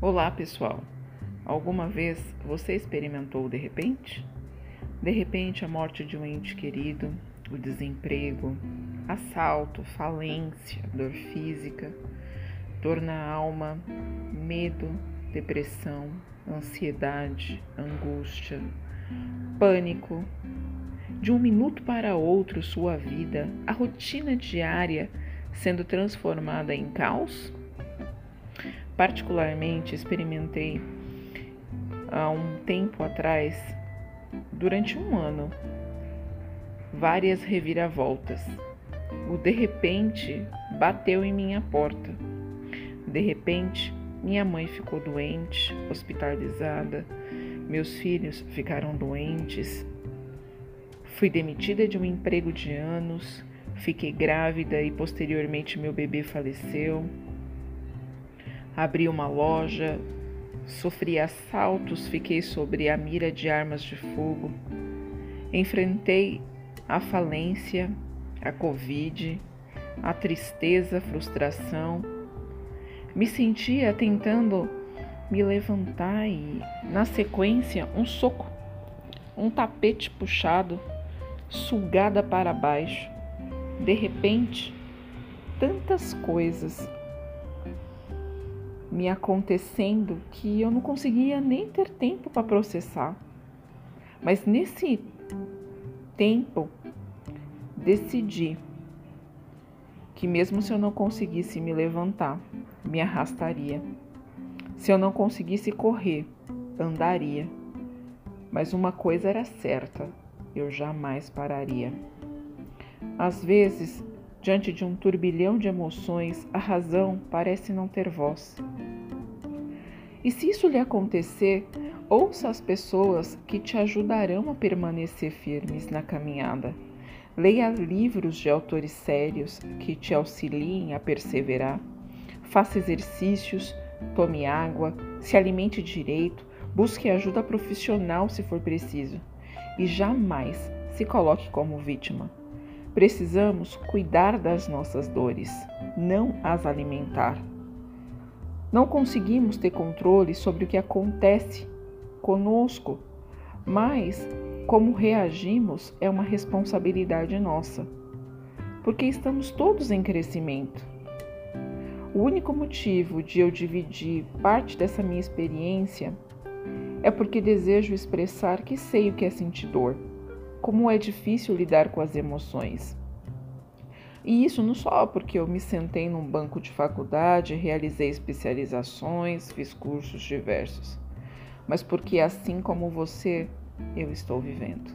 Olá, pessoal. Alguma vez você experimentou de repente? De repente, a morte de um ente querido, o desemprego, assalto, falência, dor física, dor na alma, medo, depressão, ansiedade, angústia, pânico. De um minuto para outro, sua vida, a rotina diária sendo transformada em caos? Particularmente experimentei há um tempo atrás, durante um ano, várias reviravoltas. O de repente bateu em minha porta. De repente, minha mãe ficou doente, hospitalizada, meus filhos ficaram doentes. Fui demitida de um emprego de anos, fiquei grávida e posteriormente meu bebê faleceu. Abri uma loja, sofri assaltos, fiquei sobre a mira de armas de fogo. Enfrentei a falência, a Covid, a tristeza, a frustração. Me sentia tentando me levantar e, na sequência, um soco, um tapete puxado, sugada para baixo. De repente, tantas coisas me acontecendo que eu não conseguia nem ter tempo para processar. Mas nesse tempo, decidi que, mesmo se eu não conseguisse me levantar, me arrastaria. Se eu não conseguisse correr, andaria. Mas uma coisa era certa: eu jamais pararia. Às vezes, Diante de um turbilhão de emoções, a razão parece não ter voz. E se isso lhe acontecer, ouça as pessoas que te ajudarão a permanecer firmes na caminhada. Leia livros de autores sérios que te auxiliem a perseverar. Faça exercícios, tome água, se alimente direito, busque ajuda profissional se for preciso e jamais se coloque como vítima. Precisamos cuidar das nossas dores, não as alimentar. Não conseguimos ter controle sobre o que acontece conosco, mas como reagimos é uma responsabilidade nossa, porque estamos todos em crescimento. O único motivo de eu dividir parte dessa minha experiência é porque desejo expressar que sei o que é sentir dor como é difícil lidar com as emoções. E isso não só porque eu me sentei num banco de faculdade, realizei especializações, fiz cursos diversos, mas porque assim como você, eu estou vivendo.